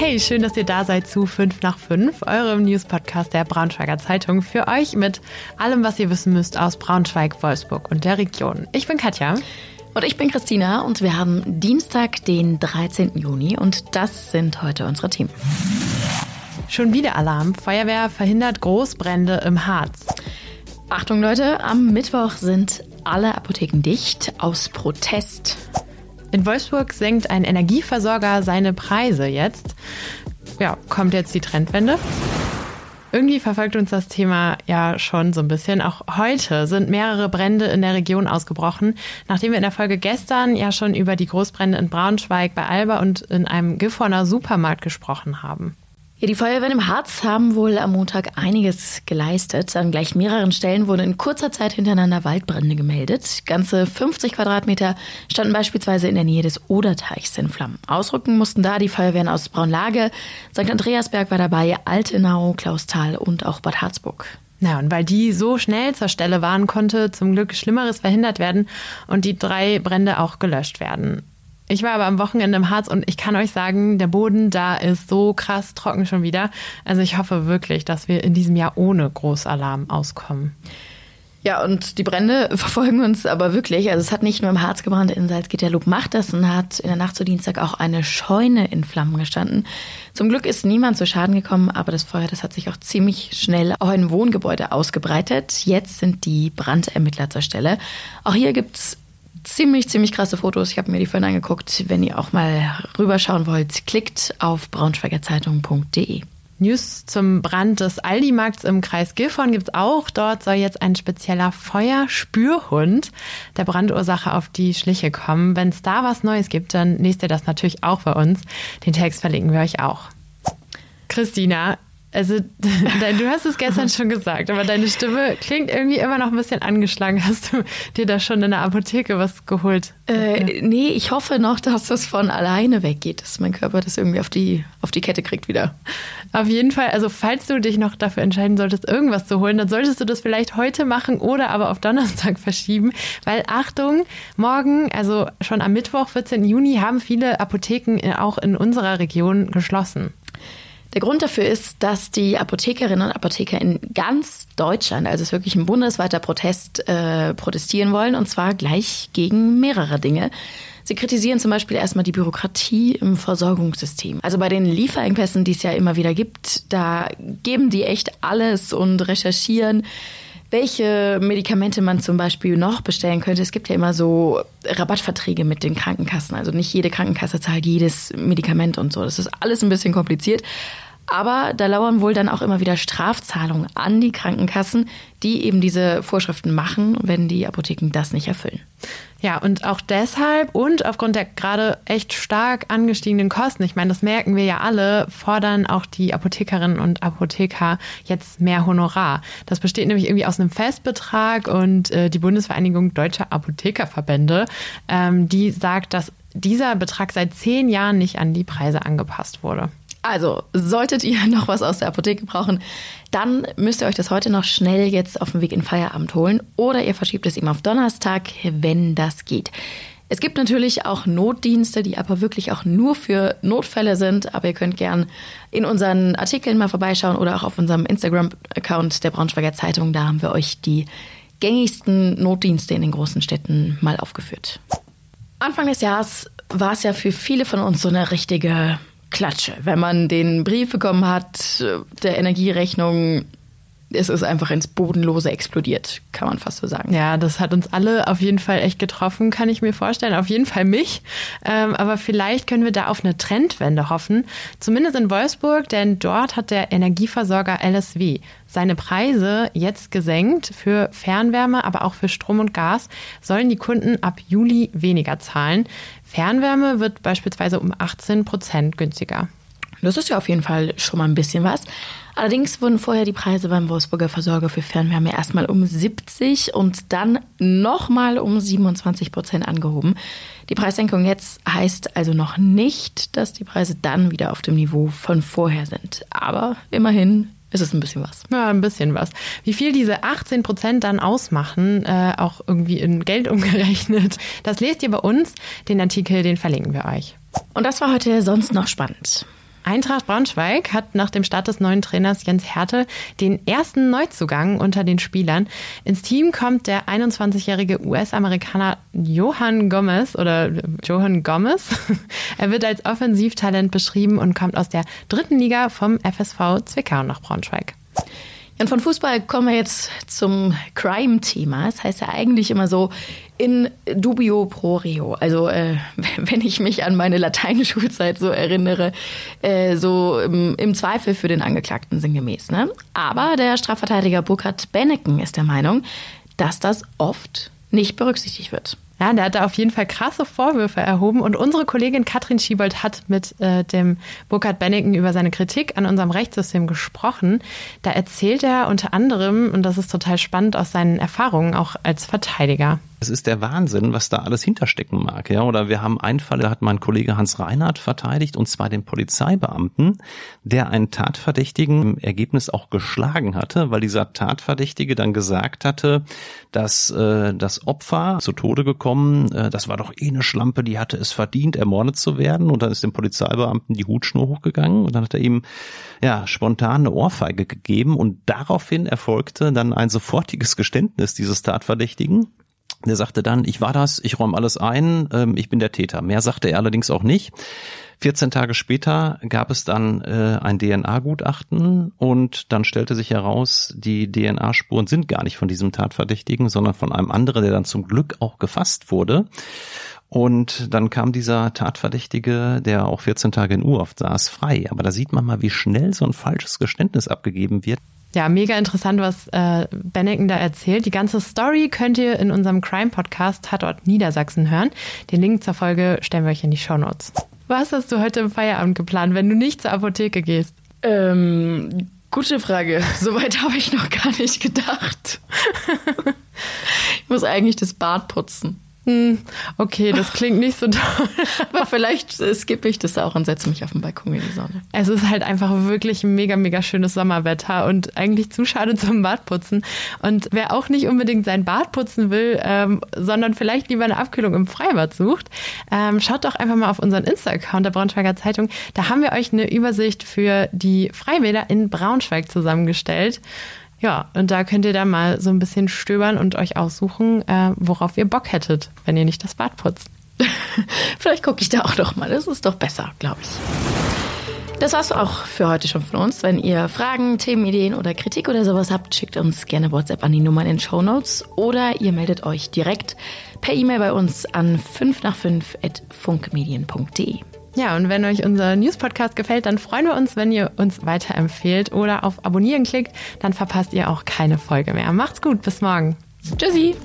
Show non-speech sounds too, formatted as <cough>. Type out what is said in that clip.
Hey, schön, dass ihr da seid zu 5 nach 5, eurem News-Podcast der Braunschweiger Zeitung. Für euch mit allem, was ihr wissen müsst aus Braunschweig, Wolfsburg und der Region. Ich bin Katja. Und ich bin Christina und wir haben Dienstag, den 13. Juni und das sind heute unsere Themen. Schon wieder Alarm. Feuerwehr verhindert Großbrände im Harz. Achtung Leute, am Mittwoch sind alle Apotheken dicht aus Protest. In Wolfsburg senkt ein Energieversorger seine Preise jetzt. Ja, kommt jetzt die Trendwende? Irgendwie verfolgt uns das Thema ja schon so ein bisschen. Auch heute sind mehrere Brände in der Region ausgebrochen, nachdem wir in der Folge gestern ja schon über die Großbrände in Braunschweig, bei Alba und in einem Gifhorner Supermarkt gesprochen haben. Ja, die Feuerwehren im Harz haben wohl am Montag einiges geleistet. An gleich mehreren Stellen wurden in kurzer Zeit hintereinander Waldbrände gemeldet. Ganze 50 Quadratmeter standen beispielsweise in der Nähe des Oderteichs in Flammen. Ausrücken mussten da die Feuerwehren aus Braunlage, St. Andreasberg war dabei, Altenau, Klausthal und auch Bad Harzburg. Ja, und weil die so schnell zur Stelle waren, konnte zum Glück Schlimmeres verhindert werden und die drei Brände auch gelöscht werden. Ich war aber am Wochenende im Harz und ich kann euch sagen, der Boden da ist so krass trocken schon wieder. Also ich hoffe wirklich, dass wir in diesem Jahr ohne Großalarm auskommen. Ja, und die Brände <laughs> verfolgen uns aber wirklich. Also es hat nicht nur im Harz gebrannt, in Salzgitter macht das und hat in der Nacht zu Dienstag auch eine Scheune in Flammen gestanden. Zum Glück ist niemand zu Schaden gekommen, aber das Feuer, das hat sich auch ziemlich schnell auch in Wohngebäude ausgebreitet. Jetzt sind die Brandermittler zur Stelle. Auch hier gibt's ziemlich, ziemlich krasse Fotos. Ich habe mir die vorhin angeguckt. Wenn ihr auch mal rüberschauen wollt, klickt auf braunschweigerzeitung.de. News zum Brand des Aldi-Markts im Kreis Gifhorn gibt es auch. Dort soll jetzt ein spezieller Feuerspürhund der Brandursache auf die Schliche kommen. Wenn es da was Neues gibt, dann lest ihr das natürlich auch bei uns. Den Text verlinken wir euch auch. Christina, also, <laughs> du hast es gestern schon gesagt, aber deine Stimme klingt irgendwie immer noch ein bisschen angeschlagen. Hast du dir da schon in der Apotheke was geholt? Äh, nee, ich hoffe noch, dass das von alleine weggeht, dass mein Körper das irgendwie auf die, auf die Kette kriegt wieder. Auf jeden Fall, also falls du dich noch dafür entscheiden solltest, irgendwas zu holen, dann solltest du das vielleicht heute machen oder aber auf Donnerstag <laughs> verschieben, weil Achtung, morgen, also schon am Mittwoch, 14. Juni, haben viele Apotheken auch in unserer Region geschlossen. Der Grund dafür ist, dass die Apothekerinnen und Apotheker in ganz Deutschland, also es ist wirklich ein bundesweiter Protest, äh, protestieren wollen und zwar gleich gegen mehrere Dinge. Sie kritisieren zum Beispiel erstmal die Bürokratie im Versorgungssystem. Also bei den Lieferengpässen, die es ja immer wieder gibt, da geben die echt alles und recherchieren welche Medikamente man zum Beispiel noch bestellen könnte. Es gibt ja immer so Rabattverträge mit den Krankenkassen. Also nicht jede Krankenkasse zahlt jedes Medikament und so. Das ist alles ein bisschen kompliziert. Aber da lauern wohl dann auch immer wieder Strafzahlungen an die Krankenkassen, die eben diese Vorschriften machen, wenn die Apotheken das nicht erfüllen. Ja, und auch deshalb und aufgrund der gerade echt stark angestiegenen Kosten, ich meine, das merken wir ja alle, fordern auch die Apothekerinnen und Apotheker jetzt mehr Honorar. Das besteht nämlich irgendwie aus einem Festbetrag und äh, die Bundesvereinigung Deutscher Apothekerverbände, ähm, die sagt, dass dieser Betrag seit zehn Jahren nicht an die Preise angepasst wurde. Also, solltet ihr <laughs> noch was aus der Apotheke brauchen, dann müsst ihr euch das heute noch schnell jetzt auf dem Weg in Feierabend holen oder ihr verschiebt es eben auf Donnerstag, wenn das geht. Es gibt natürlich auch Notdienste, die aber wirklich auch nur für Notfälle sind. Aber ihr könnt gern in unseren Artikeln mal vorbeischauen oder auch auf unserem Instagram-Account der Braunschweiger Zeitung. Da haben wir euch die gängigsten Notdienste in den großen Städten mal aufgeführt. Anfang des Jahres war es ja für viele von uns so eine richtige Klatsche. Wenn man den Brief bekommen hat, der Energierechnung, es ist einfach ins Bodenlose explodiert, kann man fast so sagen. Ja, das hat uns alle auf jeden Fall echt getroffen, kann ich mir vorstellen. Auf jeden Fall mich. Ähm, aber vielleicht können wir da auf eine Trendwende hoffen. Zumindest in Wolfsburg, denn dort hat der Energieversorger LSW seine Preise jetzt gesenkt. Für Fernwärme, aber auch für Strom und Gas sollen die Kunden ab Juli weniger zahlen. Fernwärme wird beispielsweise um 18 Prozent günstiger. Das ist ja auf jeden Fall schon mal ein bisschen was. Allerdings wurden vorher die Preise beim Wolfsburger Versorger für Fernwärme erstmal um 70 und dann nochmal um 27 Prozent angehoben. Die Preissenkung jetzt heißt also noch nicht, dass die Preise dann wieder auf dem Niveau von vorher sind. Aber immerhin ist es ein bisschen was. Ja, ein bisschen was. Wie viel diese 18 Prozent dann ausmachen, äh, auch irgendwie in Geld <laughs> umgerechnet, das lest ihr bei uns. Den Artikel, den verlinken wir euch. Und das war heute sonst noch spannend. Eintracht Braunschweig hat nach dem Start des neuen Trainers Jens Hertel den ersten Neuzugang unter den Spielern. Ins Team kommt der 21-jährige US-Amerikaner Johann Gomez oder Johann Gomez. <laughs> Er wird als Offensivtalent beschrieben und kommt aus der dritten Liga vom FSV Zwickau nach Braunschweig. Und von Fußball kommen wir jetzt zum Crime-Thema. Es das heißt ja eigentlich immer so in dubio pro reo. Also äh, <laughs> wenn ich mich an meine Lateinschulzeit so erinnere, äh, so im, im, Zweifel für den Angeklagten sinngemäß. Ne? Aber der Strafverteidiger Burkhard Benneken ist der Meinung, dass das oft nicht berücksichtigt wird. Ja, der hat da auf jeden Fall krasse Vorwürfe erhoben und unsere Kollegin Katrin Schiebold hat mit äh, dem Burkhard Benneken über seine Kritik an unserem Rechtssystem gesprochen. Da erzählt er unter anderem, und das ist total spannend, aus seinen Erfahrungen auch als Verteidiger. Es ist der Wahnsinn, was da alles hinterstecken mag. Ja, oder wir haben einen Fall, da hat mein Kollege Hans Reinhardt verteidigt, und zwar den Polizeibeamten, der einen Tatverdächtigen im Ergebnis auch geschlagen hatte, weil dieser Tatverdächtige dann gesagt hatte, dass äh, das Opfer zu Tode gekommen, äh, das war doch eh eine Schlampe, die hatte es verdient, ermordet zu werden. Und dann ist dem Polizeibeamten die Hutschnur hochgegangen und dann hat er ihm ja spontan eine Ohrfeige gegeben und daraufhin erfolgte dann ein sofortiges Geständnis dieses Tatverdächtigen der sagte dann, ich war das, ich räume alles ein, ähm, ich bin der Täter. Mehr sagte er allerdings auch nicht. 14 Tage später gab es dann äh, ein DNA-Gutachten und dann stellte sich heraus, die DNA-Spuren sind gar nicht von diesem Tatverdächtigen, sondern von einem anderen, der dann zum Glück auch gefasst wurde. Und dann kam dieser Tatverdächtige, der auch 14 Tage in U-Haft saß, frei. Aber da sieht man mal, wie schnell so ein falsches Geständnis abgegeben wird. Ja, mega interessant, was äh, Benneken da erzählt. Die ganze Story könnt ihr in unserem Crime-Podcast Tatort Niedersachsen hören. Den Link zur Folge stellen wir euch in die Show Notes. Was hast du heute im Feierabend geplant, wenn du nicht zur Apotheke gehst? Ähm, gute Frage. <laughs> Soweit habe ich noch gar nicht gedacht. <laughs> ich muss eigentlich das Bad putzen. Hm, okay, das klingt nicht so toll. <laughs> Aber vielleicht skippe ich das auch und setze mich auf den Balkon in die Sonne. Es ist halt einfach wirklich mega, mega schönes Sommerwetter und eigentlich zu schade zum Badputzen. Und wer auch nicht unbedingt sein Bad putzen will, ähm, sondern vielleicht lieber eine Abkühlung im Freibad sucht, ähm, schaut doch einfach mal auf unseren Insta-Account der Braunschweiger Zeitung. Da haben wir euch eine Übersicht für die Freibäder in Braunschweig zusammengestellt. Ja, und da könnt ihr dann mal so ein bisschen stöbern und euch aussuchen, äh, worauf ihr Bock hättet, wenn ihr nicht das Bad putzt. <laughs> Vielleicht gucke ich da auch noch mal. Das ist doch besser, glaube ich. Das war's auch für heute schon von uns. Wenn ihr Fragen, Themenideen oder Kritik oder sowas habt, schickt uns gerne WhatsApp an die Nummer in den Show Notes oder ihr meldet euch direkt per E-Mail bei uns an 5 nach 5 at funkmedien.de. Ja, und wenn euch unser News-Podcast gefällt, dann freuen wir uns, wenn ihr uns weiterempfehlt oder auf Abonnieren klickt. Dann verpasst ihr auch keine Folge mehr. Macht's gut, bis morgen. Tschüssi.